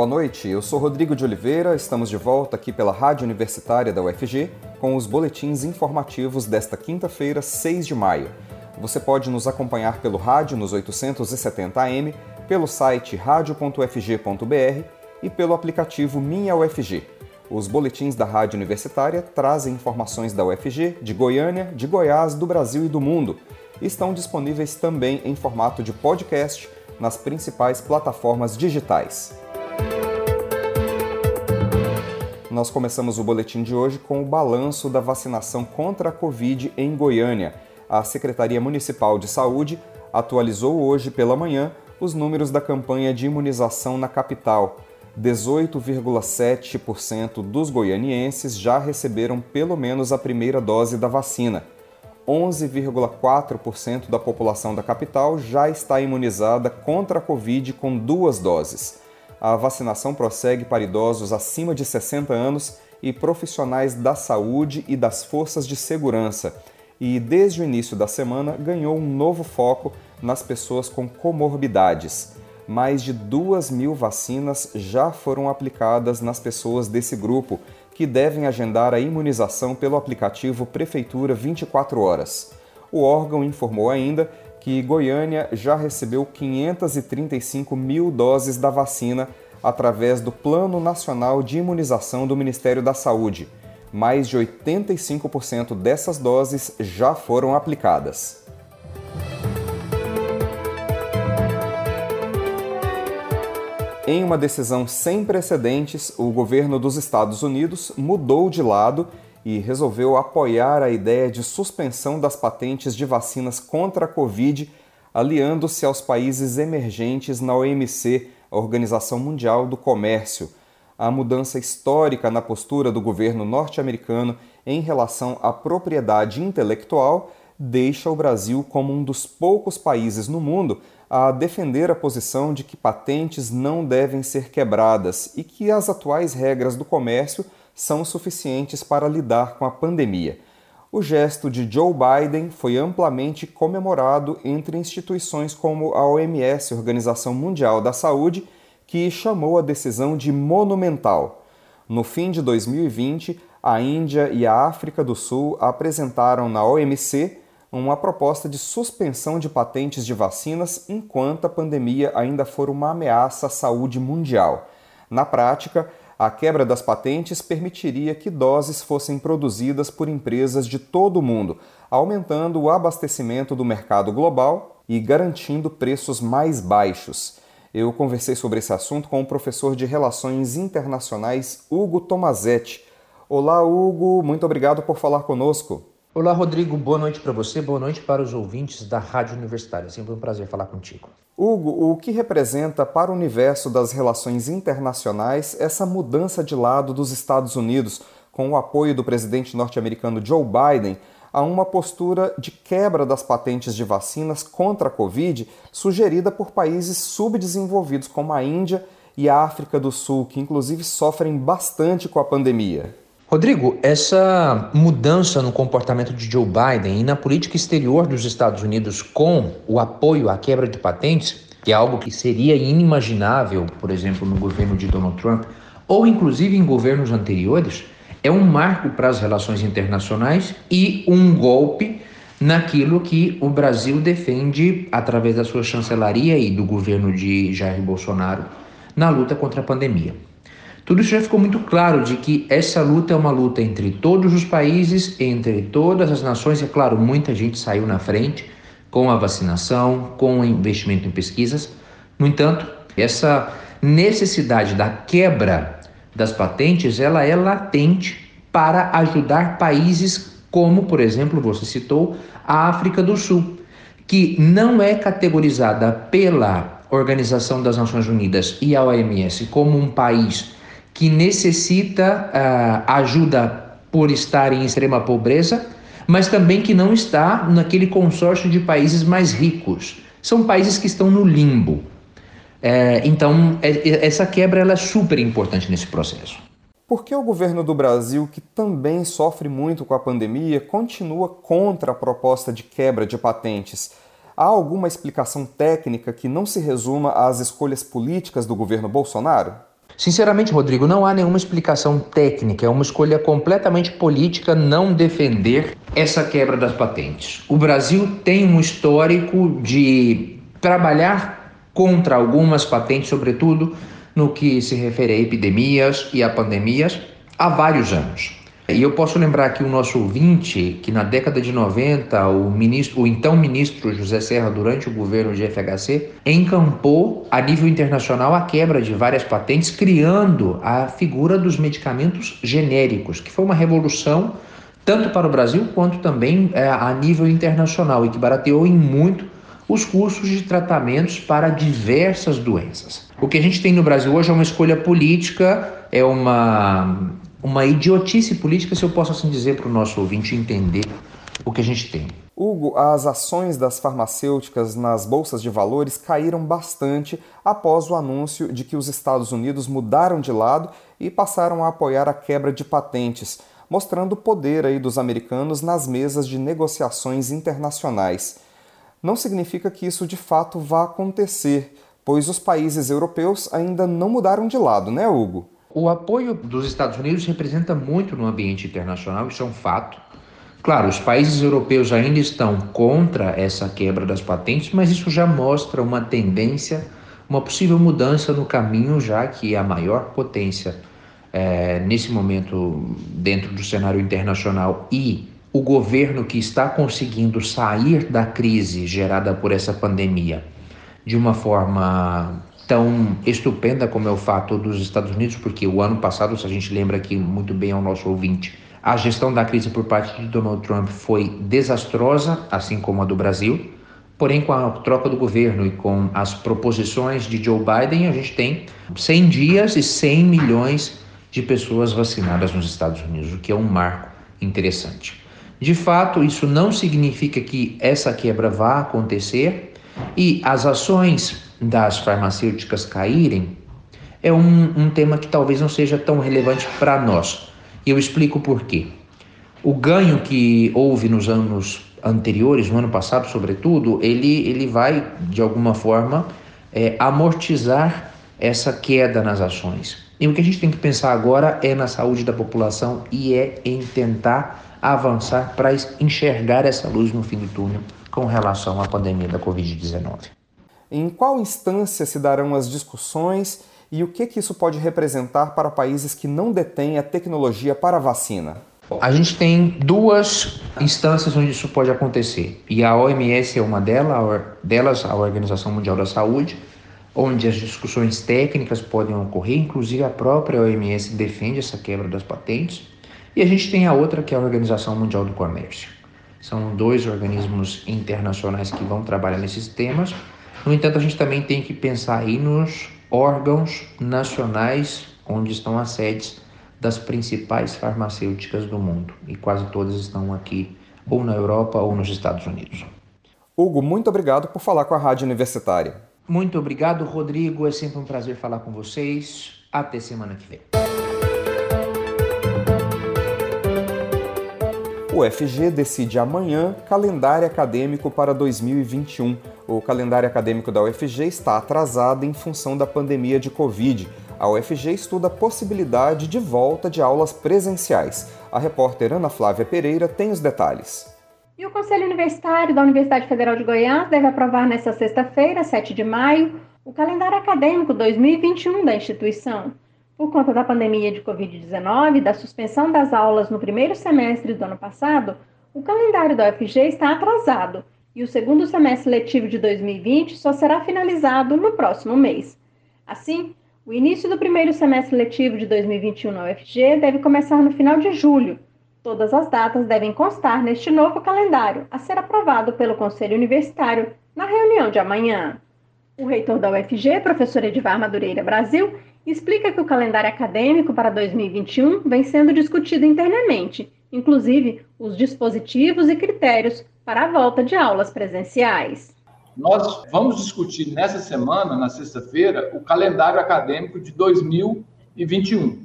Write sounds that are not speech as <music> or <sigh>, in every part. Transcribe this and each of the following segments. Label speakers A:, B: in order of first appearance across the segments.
A: boa noite. Eu sou Rodrigo de Oliveira, estamos de volta aqui pela Rádio Universitária da UFG com os boletins informativos desta quinta-feira, 6 de maio. Você pode nos acompanhar pelo rádio nos 870 AM, pelo site radio.ufg.br e pelo aplicativo Minha UFG. Os boletins da Rádio Universitária trazem informações da UFG, de Goiânia, de Goiás, do Brasil e do mundo. Estão disponíveis também em formato de podcast nas principais plataformas digitais. Nós começamos o boletim de hoje com o balanço da vacinação contra a Covid em Goiânia. A Secretaria Municipal de Saúde atualizou hoje pela manhã os números da campanha de imunização na capital. 18,7% dos goianienses já receberam pelo menos a primeira dose da vacina. 11,4% da população da capital já está imunizada contra a Covid com duas doses. A vacinação prossegue para idosos acima de 60 anos e profissionais da saúde e das forças de segurança. E desde o início da semana ganhou um novo foco nas pessoas com comorbidades. Mais de 2 mil vacinas já foram aplicadas nas pessoas desse grupo, que devem agendar a imunização pelo aplicativo Prefeitura 24 Horas. O órgão informou ainda que Goiânia já recebeu 535 mil doses da vacina através do Plano Nacional de Imunização do Ministério da Saúde. Mais de 85% dessas doses já foram aplicadas. Em uma decisão sem precedentes, o governo dos Estados Unidos mudou de lado e resolveu apoiar a ideia de suspensão das patentes de vacinas contra a Covid, aliando-se aos países emergentes na OMC, a Organização Mundial do Comércio. A mudança histórica na postura do governo norte-americano em relação à propriedade intelectual deixa o Brasil como um dos poucos países no mundo a defender a posição de que patentes não devem ser quebradas e que as atuais regras do comércio são suficientes para lidar com a pandemia. O gesto de Joe Biden foi amplamente comemorado entre instituições como a OMS, Organização Mundial da Saúde, que chamou a decisão de monumental. No fim de 2020, a Índia e a África do Sul apresentaram na OMC uma proposta de suspensão de patentes de vacinas enquanto a pandemia ainda for uma ameaça à saúde mundial. Na prática, a quebra das patentes permitiria que doses fossem produzidas por empresas de todo o mundo, aumentando o abastecimento do mercado global e garantindo preços mais baixos. Eu conversei sobre esse assunto com o professor de Relações Internacionais Hugo Tomazetti. Olá, Hugo, muito obrigado por falar conosco.
B: Olá, Rodrigo. Boa noite para você, boa noite para os ouvintes da Rádio Universitária. É sempre um prazer falar contigo.
A: Hugo, o que representa para o universo das relações internacionais essa mudança de lado dos Estados Unidos, com o apoio do presidente norte-americano Joe Biden, a uma postura de quebra das patentes de vacinas contra a Covid, sugerida por países subdesenvolvidos como a Índia e a África do Sul, que inclusive sofrem bastante com a pandemia?
B: Rodrigo, essa mudança no comportamento de Joe Biden e na política exterior dos Estados Unidos com o apoio à quebra de patentes, que é algo que seria inimaginável, por exemplo, no governo de Donald Trump, ou inclusive em governos anteriores, é um marco para as relações internacionais e um golpe naquilo que o Brasil defende através da sua chancelaria e do governo de Jair Bolsonaro na luta contra a pandemia. Tudo isso já ficou muito claro de que essa luta é uma luta entre todos os países, entre todas as nações, é claro, muita gente saiu na frente com a vacinação, com o investimento em pesquisas. No entanto, essa necessidade da quebra das patentes, ela é latente para ajudar países como, por exemplo, você citou, a África do Sul, que não é categorizada pela Organização das Nações Unidas e a OMS como um país que necessita uh, ajuda por estar em extrema pobreza, mas também que não está naquele consórcio de países mais ricos. São países que estão no limbo. É, então, é, é, essa quebra ela é super importante nesse processo.
A: Por que o governo do Brasil, que também sofre muito com a pandemia, continua contra a proposta de quebra de patentes? Há alguma explicação técnica que não se resuma às escolhas políticas do governo Bolsonaro?
B: Sinceramente, Rodrigo, não há nenhuma explicação técnica, é uma escolha completamente política não defender essa quebra das patentes. O Brasil tem um histórico de trabalhar contra algumas patentes, sobretudo no que se refere a epidemias e a pandemias, há vários anos. E eu posso lembrar aqui o nosso ouvinte que na década de 90 o, ministro, o então ministro José Serra, durante o governo de FHC, encampou a nível internacional a quebra de várias patentes, criando a figura dos medicamentos genéricos, que foi uma revolução tanto para o Brasil quanto também é, a nível internacional e que barateou em muito os custos de tratamentos para diversas doenças. O que a gente tem no Brasil hoje é uma escolha política, é uma uma idiotice política, se eu posso assim dizer para o nosso ouvinte entender o que a gente tem.
A: Hugo, as ações das farmacêuticas nas bolsas de valores caíram bastante após o anúncio de que os Estados Unidos mudaram de lado e passaram a apoiar a quebra de patentes, mostrando o poder aí dos americanos nas mesas de negociações internacionais. Não significa que isso de fato vá acontecer, pois os países europeus ainda não mudaram de lado, né, Hugo?
B: O apoio dos Estados Unidos representa muito no ambiente internacional, isso é um fato. Claro, os países europeus ainda estão contra essa quebra das patentes, mas isso já mostra uma tendência, uma possível mudança no caminho, já que a maior potência é, nesse momento dentro do cenário internacional e o governo que está conseguindo sair da crise gerada por essa pandemia de uma forma tão estupenda como é o fato dos Estados Unidos, porque o ano passado, se a gente lembra aqui muito bem ao nosso ouvinte, a gestão da crise por parte de Donald Trump foi desastrosa, assim como a do Brasil. Porém, com a troca do governo e com as proposições de Joe Biden, a gente tem 100 dias e 100 milhões de pessoas vacinadas nos Estados Unidos, o que é um marco interessante. De fato, isso não significa que essa quebra vá acontecer e as ações das farmacêuticas caírem é um, um tema que talvez não seja tão relevante para nós. E eu explico por quê. O ganho que houve nos anos anteriores, no ano passado sobretudo, ele, ele vai, de alguma forma, é, amortizar essa queda nas ações. E o que a gente tem que pensar agora é na saúde da população e é em tentar avançar para enxergar essa luz no fim do túnel com relação à pandemia da Covid-19.
A: Em qual instância se darão as discussões e o que, que isso pode representar para países que não detêm a tecnologia para a vacina?
B: A gente tem duas instâncias onde isso pode acontecer, e a OMS é uma delas, a Organização Mundial da Saúde, onde as discussões técnicas podem ocorrer, inclusive a própria OMS defende essa quebra das patentes, e a gente tem a outra que é a Organização Mundial do Comércio. São dois organismos internacionais que vão trabalhar nesses temas no entanto, a gente também tem que pensar aí nos órgãos nacionais onde estão as sedes das principais farmacêuticas do mundo, e quase todas estão aqui ou na Europa ou nos Estados Unidos.
A: Hugo, muito obrigado por falar com a Rádio Universitária.
B: Muito obrigado, Rodrigo. É sempre um prazer falar com vocês. Até semana que vem.
A: O FG decide amanhã calendário acadêmico para 2021. O calendário acadêmico da UFG está atrasado em função da pandemia de Covid. A UFG estuda a possibilidade de volta de aulas presenciais. A repórter Ana Flávia Pereira tem os detalhes.
C: E o Conselho Universitário da Universidade Federal de Goiás deve aprovar nesta sexta-feira, 7 de maio, o calendário acadêmico 2021 da instituição. Por conta da pandemia de Covid-19 e da suspensão das aulas no primeiro semestre do ano passado, o calendário da UFG está atrasado e o segundo semestre letivo de 2020 só será finalizado no próximo mês. Assim, o início do primeiro semestre letivo de 2021 na UFG deve começar no final de julho. Todas as datas devem constar neste novo calendário, a ser aprovado pelo Conselho Universitário na reunião de amanhã. O reitor da UFG, professor Edivar Madureira Brasil, explica que o calendário acadêmico para 2021 vem sendo discutido internamente, inclusive os dispositivos e critérios para a volta de aulas presenciais.
D: Nós vamos discutir nessa semana, na sexta-feira, o calendário acadêmico de 2021.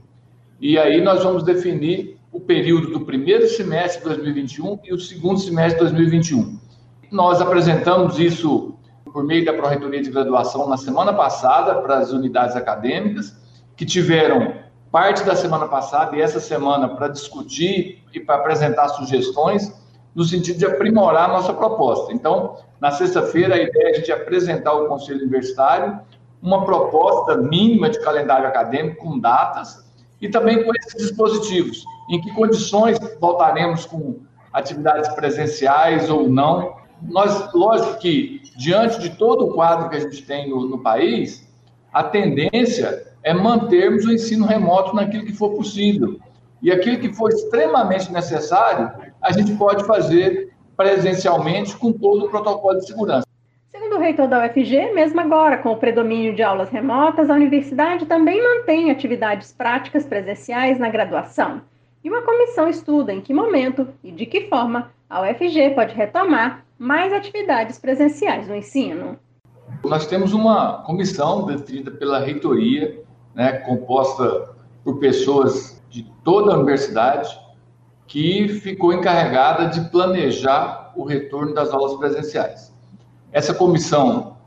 D: E aí nós vamos definir o período do primeiro semestre de 2021 e o segundo semestre de 2021. Nós apresentamos isso por meio da Pró-Reitoria de Graduação na semana passada para as unidades acadêmicas que tiveram parte da semana passada e essa semana para discutir e para apresentar sugestões no sentido de aprimorar a nossa proposta. Então, na sexta-feira, a ideia é a gente apresentar ao Conselho Universitário uma proposta mínima de calendário acadêmico com datas e também com esses dispositivos. Em que condições voltaremos com atividades presenciais ou não? Nós, lógico que, diante de todo o quadro que a gente tem no, no país, a tendência é mantermos o ensino remoto naquilo que for possível. E aquilo que for extremamente necessário, a gente pode fazer presencialmente com todo o protocolo de segurança.
C: Segundo o reitor da UFG, mesmo agora com o predomínio de aulas remotas, a universidade também mantém atividades práticas presenciais na graduação. E uma comissão estuda em que momento e de que forma a UFG pode retomar mais atividades presenciais no ensino.
D: Nós temos uma comissão definida pela reitoria, né, composta por pessoas de toda a universidade, que ficou encarregada de planejar o retorno das aulas presenciais. Essa comissão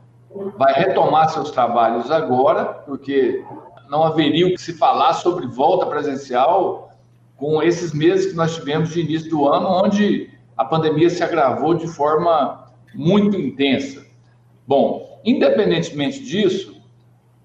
D: vai retomar seus trabalhos agora, porque não haveria o que se falar sobre volta presencial com esses meses que nós tivemos de início do ano, onde a pandemia se agravou de forma muito intensa. Bom, independentemente disso,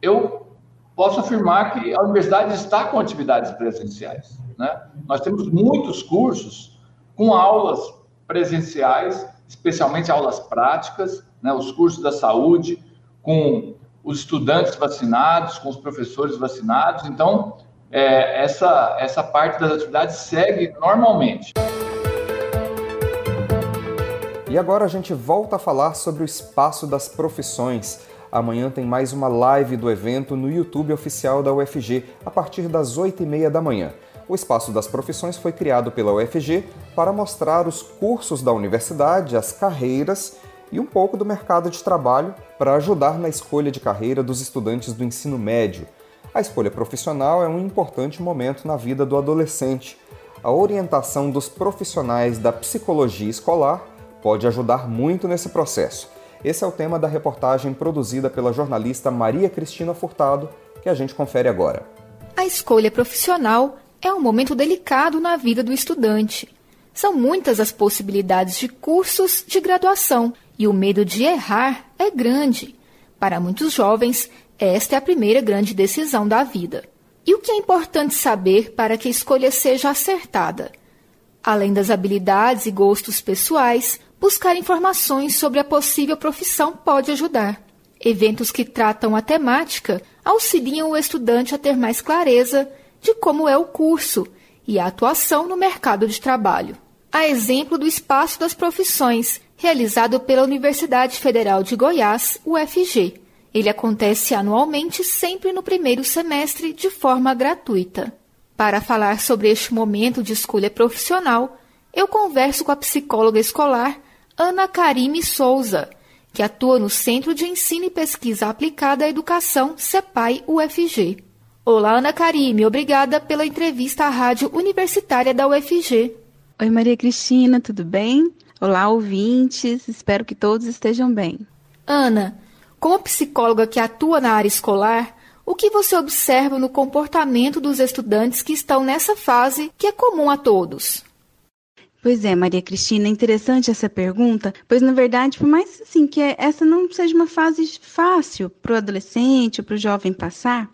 D: eu posso afirmar que a universidade está com atividades presenciais. Né? Nós temos muitos cursos com aulas presenciais, especialmente aulas práticas, né? os cursos da saúde, com os estudantes vacinados, com os professores vacinados. Então, é, essa, essa parte das atividades segue normalmente.
A: E agora a gente volta a falar sobre o espaço das profissões. Amanhã tem mais uma live do evento no YouTube oficial da UFG, a partir das 8h30 da manhã. O Espaço das Profissões foi criado pela UFG para mostrar os cursos da universidade, as carreiras e um pouco do mercado de trabalho para ajudar na escolha de carreira dos estudantes do ensino médio. A escolha profissional é um importante momento na vida do adolescente. A orientação dos profissionais da psicologia escolar pode ajudar muito nesse processo. Esse é o tema da reportagem produzida pela jornalista Maria Cristina Furtado, que a gente confere agora.
E: A escolha profissional é um momento delicado na vida do estudante. São muitas as possibilidades de cursos de graduação e o medo de errar é grande. Para muitos jovens, esta é a primeira grande decisão da vida. E o que é importante saber para que a escolha seja acertada? Além das habilidades e gostos pessoais, buscar informações sobre a possível profissão pode ajudar. Eventos que tratam a temática auxiliam o estudante a ter mais clareza de como é o curso e a atuação no mercado de trabalho. A exemplo do Espaço das Profissões, realizado pela Universidade Federal de Goiás, UFG. Ele acontece anualmente, sempre no primeiro semestre, de forma gratuita. Para falar sobre este momento de escolha profissional, eu converso com a psicóloga escolar Ana Karime Souza, que atua no Centro de Ensino e Pesquisa Aplicada à Educação, CEPAI UFG. Olá, Ana Karime, obrigada pela entrevista à Rádio Universitária da UFG.
F: Oi, Maria Cristina, tudo bem? Olá, ouvintes, espero que todos estejam bem.
E: Ana, como psicóloga que atua na área escolar, o que você observa no comportamento dos estudantes que estão nessa fase que é comum a todos?
F: Pois é, Maria Cristina, interessante essa pergunta, pois na verdade, por mais assim que essa não seja uma fase fácil para o adolescente ou para o jovem passar,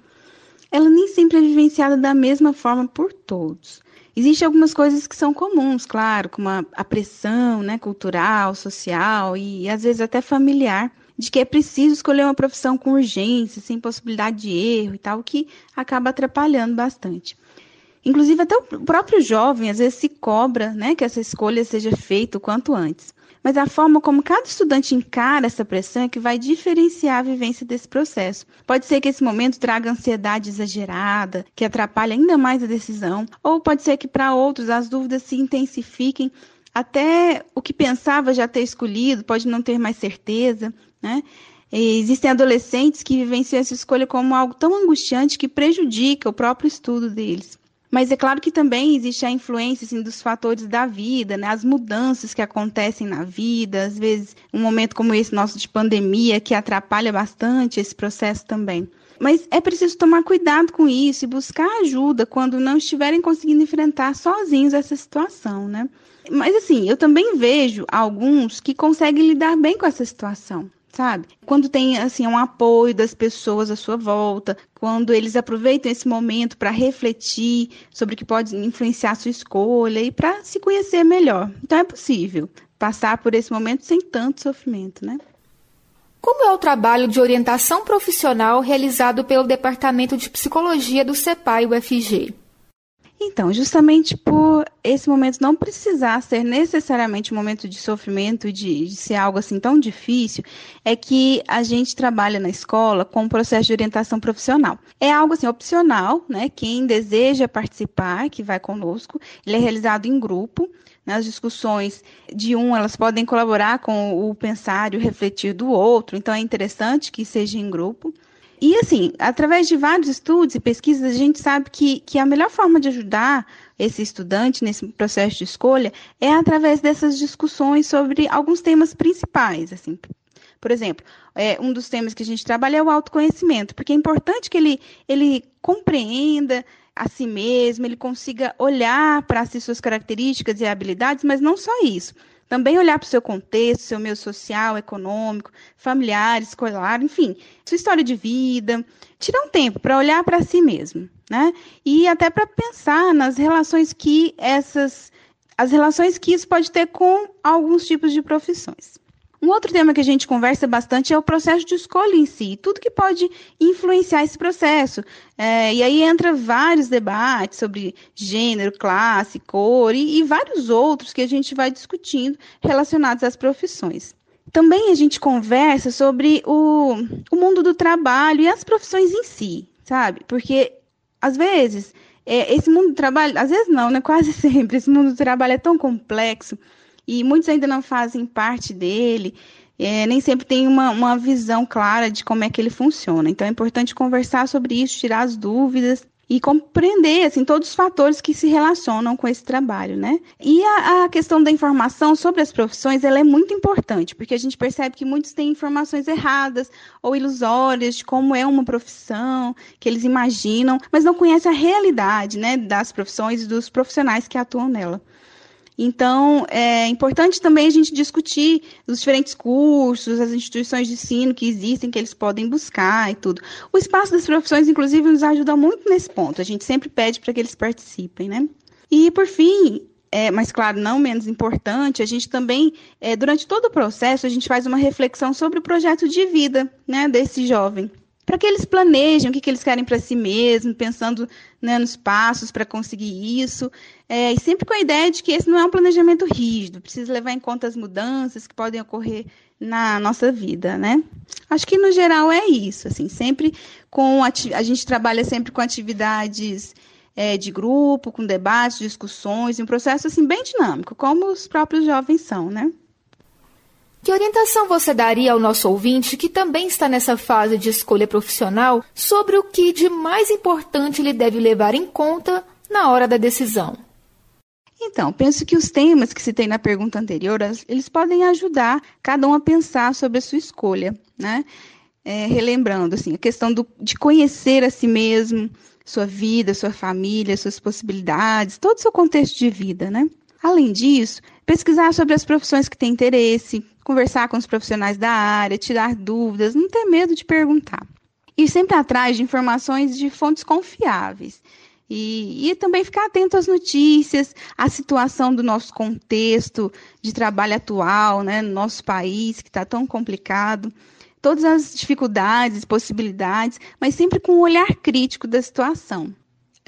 F: ela nem sempre é vivenciada da mesma forma por todos. Existem algumas coisas que são comuns, claro, como a, a pressão né, cultural, social e às vezes até familiar, de que é preciso escolher uma profissão com urgência, sem possibilidade de erro e tal, que acaba atrapalhando bastante. Inclusive, até o próprio jovem às vezes se cobra né, que essa escolha seja feita o quanto antes mas a forma como cada estudante encara essa pressão é que vai diferenciar a vivência desse processo. Pode ser que esse momento traga ansiedade exagerada, que atrapalhe ainda mais a decisão, ou pode ser que para outros as dúvidas se intensifiquem até o que pensava já ter escolhido, pode não ter mais certeza, né? Existem adolescentes que vivenciam essa escolha como algo tão angustiante que prejudica o próprio estudo deles. Mas é claro que também existe a influência assim, dos fatores da vida, né? as mudanças que acontecem na vida, às vezes um momento como esse nosso de pandemia que atrapalha bastante esse processo também. Mas é preciso tomar cuidado com isso e buscar ajuda quando não estiverem conseguindo enfrentar sozinhos essa situação, né? Mas assim, eu também vejo alguns que conseguem lidar bem com essa situação, sabe? Quando tem assim um apoio das pessoas à sua volta, quando eles aproveitam esse momento para refletir sobre o que pode influenciar a sua escolha e para se conhecer melhor. Então é possível passar por esse momento sem tanto sofrimento, né?
E: Como é o trabalho de orientação profissional realizado pelo Departamento de Psicologia do CEPAI UFG?
F: Então, justamente por esse momento não precisar ser necessariamente um momento de sofrimento, de, de, ser algo assim tão difícil, é que a gente trabalha na escola com o processo de orientação profissional. É algo assim opcional, né? Quem deseja participar, que vai conosco, ele é realizado em grupo. Nas discussões de um, elas podem colaborar com o pensar e o refletir do outro, então é interessante que seja em grupo. E assim, através de vários estudos e pesquisas, a gente sabe que, que a melhor forma de ajudar esse estudante nesse processo de escolha é através dessas discussões sobre alguns temas principais, assim. Por exemplo, é, um dos temas que a gente trabalha é o autoconhecimento, porque é importante que ele, ele compreenda a si mesmo, ele consiga olhar para si suas características e habilidades, mas não só isso. Também olhar para o seu contexto, seu meio social, econômico, familiar, escolar, enfim, sua história de vida. Tirar um tempo para olhar para si mesmo, né? E até para pensar nas relações que essas as relações que isso pode ter com alguns tipos de profissões. Um outro tema que a gente conversa bastante é o processo de escolha em si, tudo que pode influenciar esse processo. É, e aí entra vários debates sobre gênero, classe, cor e, e vários outros que a gente vai discutindo relacionados às profissões. Também a gente conversa sobre o, o mundo do trabalho e as profissões em si, sabe? Porque, às vezes, é, esse mundo do trabalho, às vezes não, né? <laughs> Quase sempre, esse mundo do trabalho é tão complexo e muitos ainda não fazem parte dele, é, nem sempre tem uma, uma visão clara de como é que ele funciona. Então é importante conversar sobre isso, tirar as dúvidas e compreender assim todos os fatores que se relacionam com esse trabalho, né? E a, a, questão da informação sobre as profissões ela é muito importante porque a gente percebe que muitos têm informações erradas ou ilusórias de como é uma profissão que eles imaginam, mas não conhecem a realidade, né, das profissões e dos profissionais que atuam nela. Então, é importante também a gente discutir os diferentes cursos, as instituições de ensino que existem, que eles podem buscar e tudo. O espaço das profissões, inclusive, nos ajuda muito nesse ponto. A gente sempre pede para que eles participem, né? E, por fim, é, mas claro, não menos importante, a gente também, é, durante todo o processo, a gente faz uma reflexão sobre o projeto de vida né, desse jovem para que eles planejem o que, que eles querem para si mesmos, pensando né, nos passos para conseguir isso, é, e sempre com a ideia de que esse não é um planejamento rígido, precisa levar em conta as mudanças que podem ocorrer na nossa vida, né? Acho que no geral é isso, assim, sempre com a gente trabalha sempre com atividades é, de grupo, com debates, discussões, um processo assim bem dinâmico, como os próprios jovens são, né?
E: Que orientação você daria ao nosso ouvinte que também está nessa fase de escolha profissional sobre o que de mais importante ele deve levar em conta na hora da decisão?
F: Então, penso que os temas que citei na pergunta anterior, eles podem ajudar cada um a pensar sobre a sua escolha, né? É, relembrando, assim, a questão do, de conhecer a si mesmo, sua vida, sua família, suas possibilidades, todo o seu contexto de vida, né? Além disso, pesquisar sobre as profissões que tem interesse, conversar com os profissionais da área, tirar dúvidas, não ter medo de perguntar. Ir sempre atrás de informações de fontes confiáveis. E, e, também ficar atento às notícias, à situação do nosso contexto de trabalho atual, né, no nosso país, que está tão complicado, todas as dificuldades, possibilidades, mas sempre com um olhar crítico da situação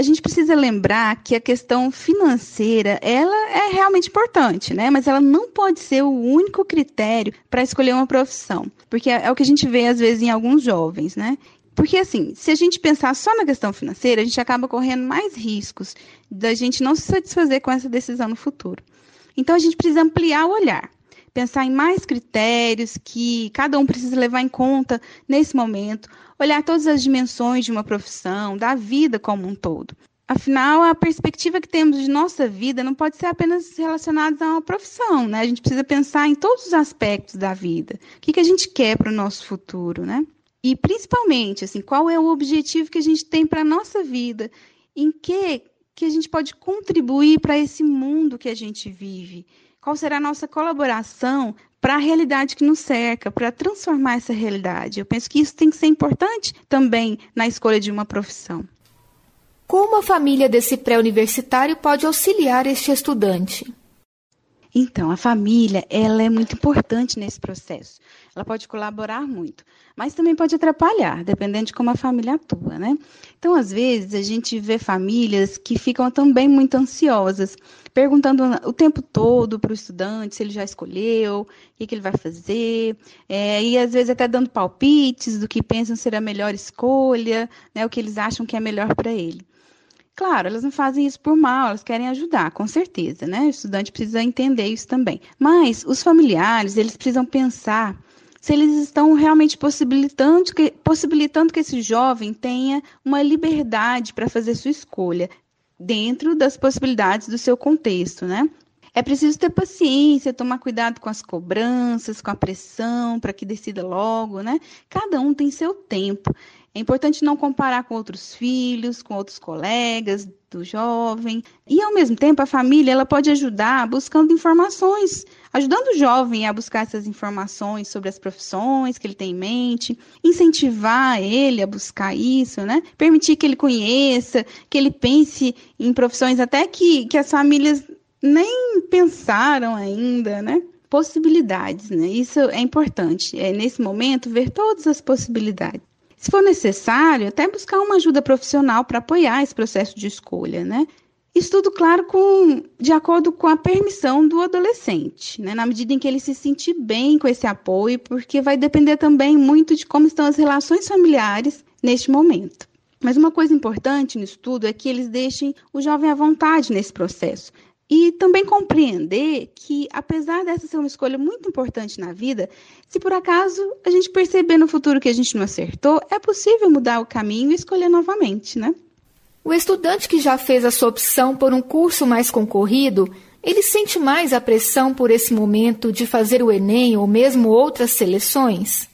F: a gente precisa lembrar que a questão financeira, ela é realmente importante, né? Mas ela não pode ser o único critério para escolher uma profissão, porque é, é o que a gente vê às vezes em alguns jovens, né? Porque, assim, se a gente pensar só na questão financeira, a gente acaba correndo mais riscos da gente não se satisfazer com essa decisão no futuro. Então, a gente precisa ampliar o olhar, pensar em mais critérios que cada um precisa levar em conta nesse momento, olhar todas as dimensões de uma profissão, da vida como um todo. Afinal, a perspectiva que temos de nossa vida não pode ser apenas relacionada a uma profissão, né? A gente precisa pensar em todos os aspectos da vida. O que, que a gente quer para o nosso futuro, né? E principalmente, assim, qual é o objetivo que a gente tem para a nossa vida? Em que que a gente pode contribuir para esse mundo que a gente vive? Qual será a nossa colaboração para a realidade que nos cerca, para transformar essa realidade? Eu penso que isso tem que ser importante também na escolha de uma profissão.
E: Como a família desse pré-universitário pode auxiliar este estudante?
F: Então, a família, ela é muito importante nesse processo. Ela pode colaborar muito, mas também pode atrapalhar, dependendo de como a família atua, né? Então, às vezes, a gente vê famílias que ficam também muito ansiosas, perguntando o tempo todo para o estudante se ele já escolheu, o que, ele vai fazer, é, e às vezes até dando palpites do que pensam ser a melhor escolha, né, o que eles acham que é melhor para ele. Claro, elas não fazem isso por mal, elas querem ajudar, com certeza, né? O estudante precisa entender isso também. Mas os familiares, eles precisam pensar se eles estão realmente possibilitando que, possibilitando que esse jovem tenha uma liberdade para fazer sua escolha dentro das possibilidades do seu contexto, né? É preciso ter paciência, tomar cuidado com as cobranças, com a pressão, para que decida logo, né? Cada um tem seu tempo. É importante não comparar com outros filhos, com outros colegas do jovem. E, ao mesmo tempo, a família ela pode ajudar buscando informações, ajudando o jovem a buscar essas informações sobre as profissões que ele tem em mente, incentivar ele a buscar isso, né? Permitir que ele conheça, que ele pense em profissões até que, que as famílias nem pensaram ainda, né? Possibilidades, né? Isso é importante. É nesse momento ver todas as possibilidades. Se for necessário, até buscar uma ajuda profissional para apoiar esse processo de escolha, né? Isso tudo, claro, com, de acordo com a permissão do adolescente, né? na medida em que ele se sentir bem com esse apoio, porque vai depender também muito de como estão as relações familiares neste momento. Mas uma coisa importante no estudo é que eles deixem o jovem à vontade nesse processo, e também compreender que, apesar dessa ser uma escolha muito importante na vida, se por acaso a gente perceber no futuro que a gente não acertou, é possível mudar o caminho e escolher novamente, né?
E: O estudante que já fez a sua opção por um curso mais concorrido, ele sente mais a pressão por esse momento de fazer o Enem ou mesmo outras seleções?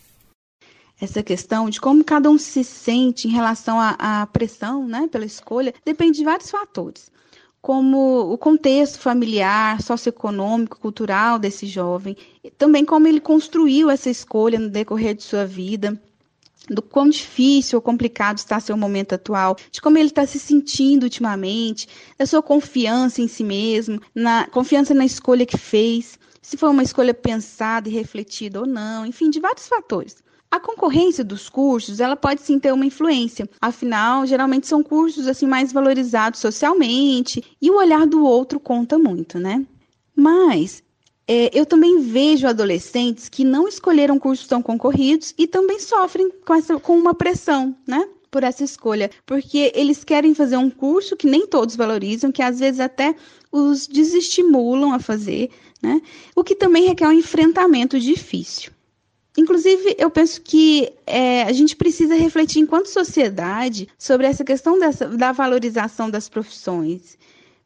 F: Essa questão de como cada um se sente em relação à, à pressão né, pela escolha depende de vários fatores como o contexto familiar, socioeconômico, cultural desse jovem, também como ele construiu essa escolha no decorrer de sua vida, do quão difícil ou complicado está seu momento atual, de como ele está se sentindo ultimamente, da sua confiança em si mesmo, na confiança na escolha que fez, se foi uma escolha pensada e refletida ou não, enfim, de vários fatores. A concorrência dos cursos, ela pode sim ter uma influência. Afinal, geralmente são cursos assim mais valorizados socialmente e o olhar do outro conta muito, né? Mas é, eu também vejo adolescentes que não escolheram cursos tão concorridos e também sofrem com, essa, com uma pressão, né? Por essa escolha, porque eles querem fazer um curso que nem todos valorizam, que às vezes até os desestimulam a fazer, né? O que também requer um enfrentamento difícil. Inclusive, eu penso que é, a gente precisa refletir, enquanto sociedade, sobre essa questão dessa, da valorização das profissões.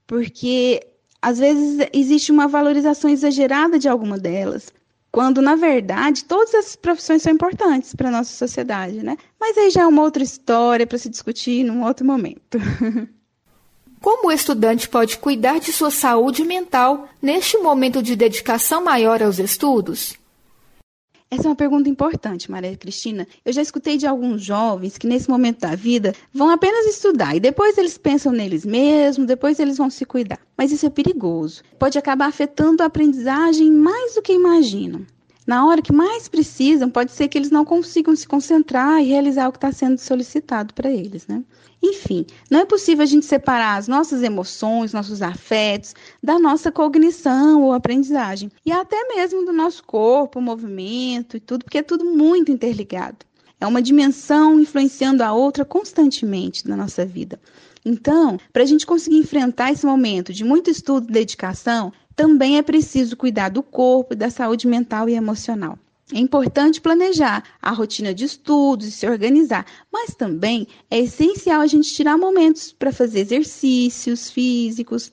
F: Porque, às vezes, existe uma valorização exagerada de alguma delas, quando, na verdade, todas as profissões são importantes para a nossa sociedade, né? Mas aí já é uma outra história para se discutir num outro momento. <laughs>
E: Como o estudante pode cuidar de sua saúde mental neste momento de dedicação maior aos estudos?
F: Essa é uma pergunta importante, Maria Cristina. Eu já escutei de alguns jovens que, nesse momento da vida, vão apenas estudar e depois eles pensam neles mesmos, depois eles vão se cuidar. Mas isso é perigoso. Pode acabar afetando a aprendizagem mais do que imaginam. Na hora que mais precisam, pode ser que eles não consigam se concentrar e realizar o que está sendo solicitado para eles, né? Enfim, não é possível a gente separar as nossas emoções, nossos afetos, da nossa cognição ou aprendizagem. E até mesmo do nosso corpo, movimento e tudo, porque é tudo muito interligado. É uma dimensão influenciando a outra constantemente na nossa vida. Então, para a gente conseguir enfrentar esse momento de muito estudo e dedicação, também é preciso cuidar do corpo e da saúde mental e emocional. É importante planejar a rotina de estudos e se organizar, mas também é essencial a gente tirar momentos para fazer exercícios físicos,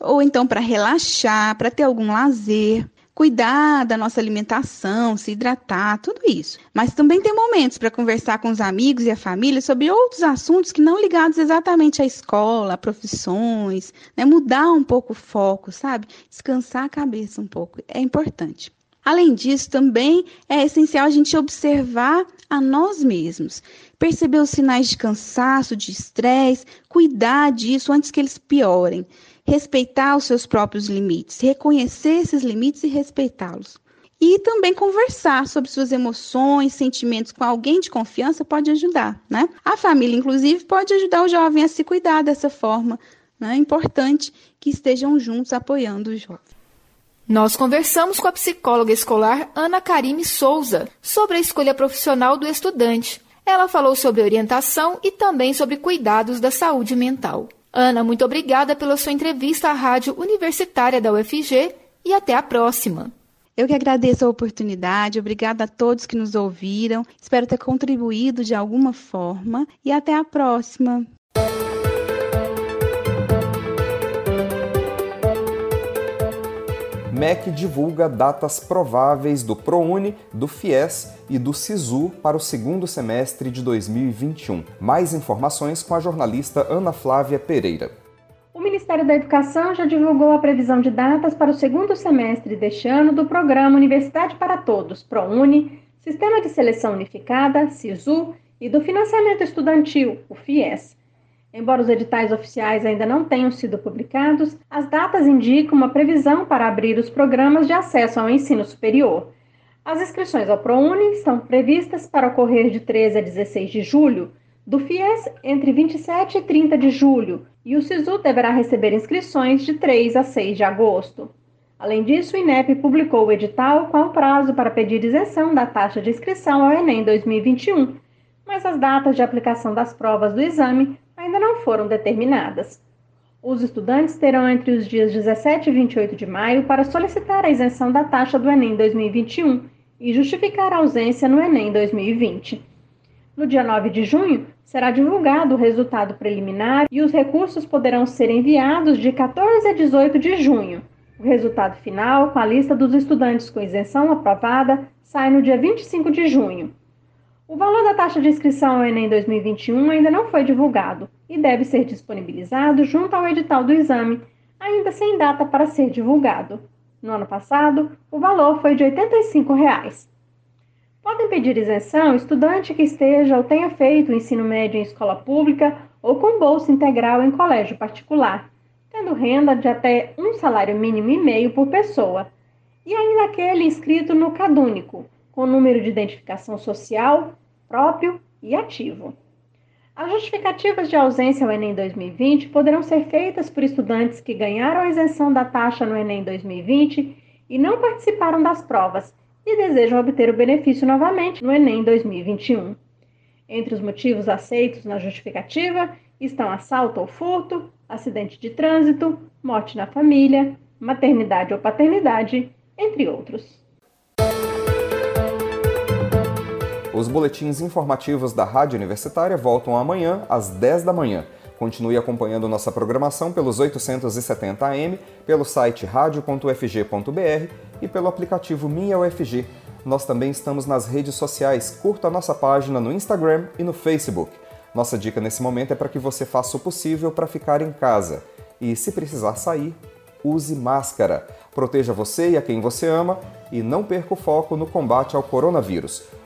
F: ou então para relaxar, para ter algum lazer. Cuidar da nossa alimentação, se hidratar, tudo isso. Mas também tem momentos para conversar com os amigos e a família sobre outros assuntos que não ligados exatamente à escola, a profissões, né? mudar um pouco o foco, sabe? Descansar a cabeça um pouco. É importante. Além disso, também é essencial a gente observar a nós mesmos, perceber os sinais de cansaço, de estresse, cuidar disso antes que eles piorem, respeitar os seus próprios limites, reconhecer esses limites e respeitá-los. E também conversar sobre suas emoções, sentimentos com alguém de confiança pode ajudar, né? A família, inclusive, pode ajudar o jovem a se cuidar dessa forma. Né? É importante que estejam juntos apoiando o jovem.
E: Nós conversamos com a psicóloga escolar Ana Karime Souza sobre a escolha profissional do estudante. Ela falou sobre orientação e também sobre cuidados da saúde mental. Ana, muito obrigada pela sua entrevista à Rádio Universitária da UFG e até a próxima.
F: Eu que agradeço a oportunidade, obrigada a todos que nos ouviram. Espero ter contribuído de alguma forma e até a próxima.
A: MEC divulga datas prováveis do ProUni, do FIES e do SISU para o segundo semestre de 2021. Mais informações com a jornalista Ana Flávia Pereira.
C: O Ministério da Educação já divulgou a previsão de datas para o segundo semestre deste ano do programa Universidade para Todos, ProUni, Sistema de Seleção Unificada, SISU, e do Financiamento Estudantil, o FIES. Embora os editais oficiais ainda não tenham sido publicados, as datas indicam uma previsão para abrir os programas de acesso ao ensino superior. As inscrições ao ProUni estão previstas para ocorrer de 13 a 16 de julho, do FIES entre 27 e 30 de julho, e o SISU deverá receber inscrições de 3 a 6 de agosto. Além disso, o INEP publicou o edital com o prazo para pedir isenção da taxa de inscrição ao Enem 2021, mas as datas de aplicação das provas do exame ainda não foram determinadas. Os estudantes terão entre os dias 17 e 28 de maio para solicitar a isenção da taxa do Enem 2021 e justificar a ausência no Enem 2020. No dia 9 de junho, será divulgado o resultado preliminar e os recursos poderão ser enviados de 14 a 18 de junho. O resultado final, com a lista dos estudantes com isenção aprovada, sai no dia 25 de junho. O valor da taxa de inscrição ao Enem 2021 ainda não foi divulgado e deve ser disponibilizado junto ao edital do exame, ainda sem data para ser divulgado. No ano passado, o valor foi de 85 reais. Podem pedir isenção estudante que esteja ou tenha feito o ensino médio em escola pública ou com bolsa integral em colégio particular, tendo renda de até um salário mínimo e meio por pessoa, e ainda aquele inscrito no CadÚnico, com número de identificação social próprio e ativo. As justificativas de ausência ao Enem 2020 poderão ser feitas por estudantes que ganharam a isenção da taxa no Enem 2020 e não participaram das provas e desejam obter o benefício novamente no Enem 2021. Entre os motivos aceitos na justificativa estão assalto ou furto, acidente de trânsito, morte na família, maternidade ou paternidade, entre outros.
A: Os boletins informativos da Rádio Universitária voltam amanhã às 10 da manhã. Continue acompanhando nossa programação pelos 870 AM, pelo site radio.ufg.br e pelo aplicativo Minha UFG. Nós também estamos nas redes sociais. Curta a nossa página no Instagram e no Facebook. Nossa dica nesse momento é para que você faça o possível para ficar em casa. E se precisar sair, use máscara. Proteja você e a quem você ama e não perca o foco no combate ao coronavírus.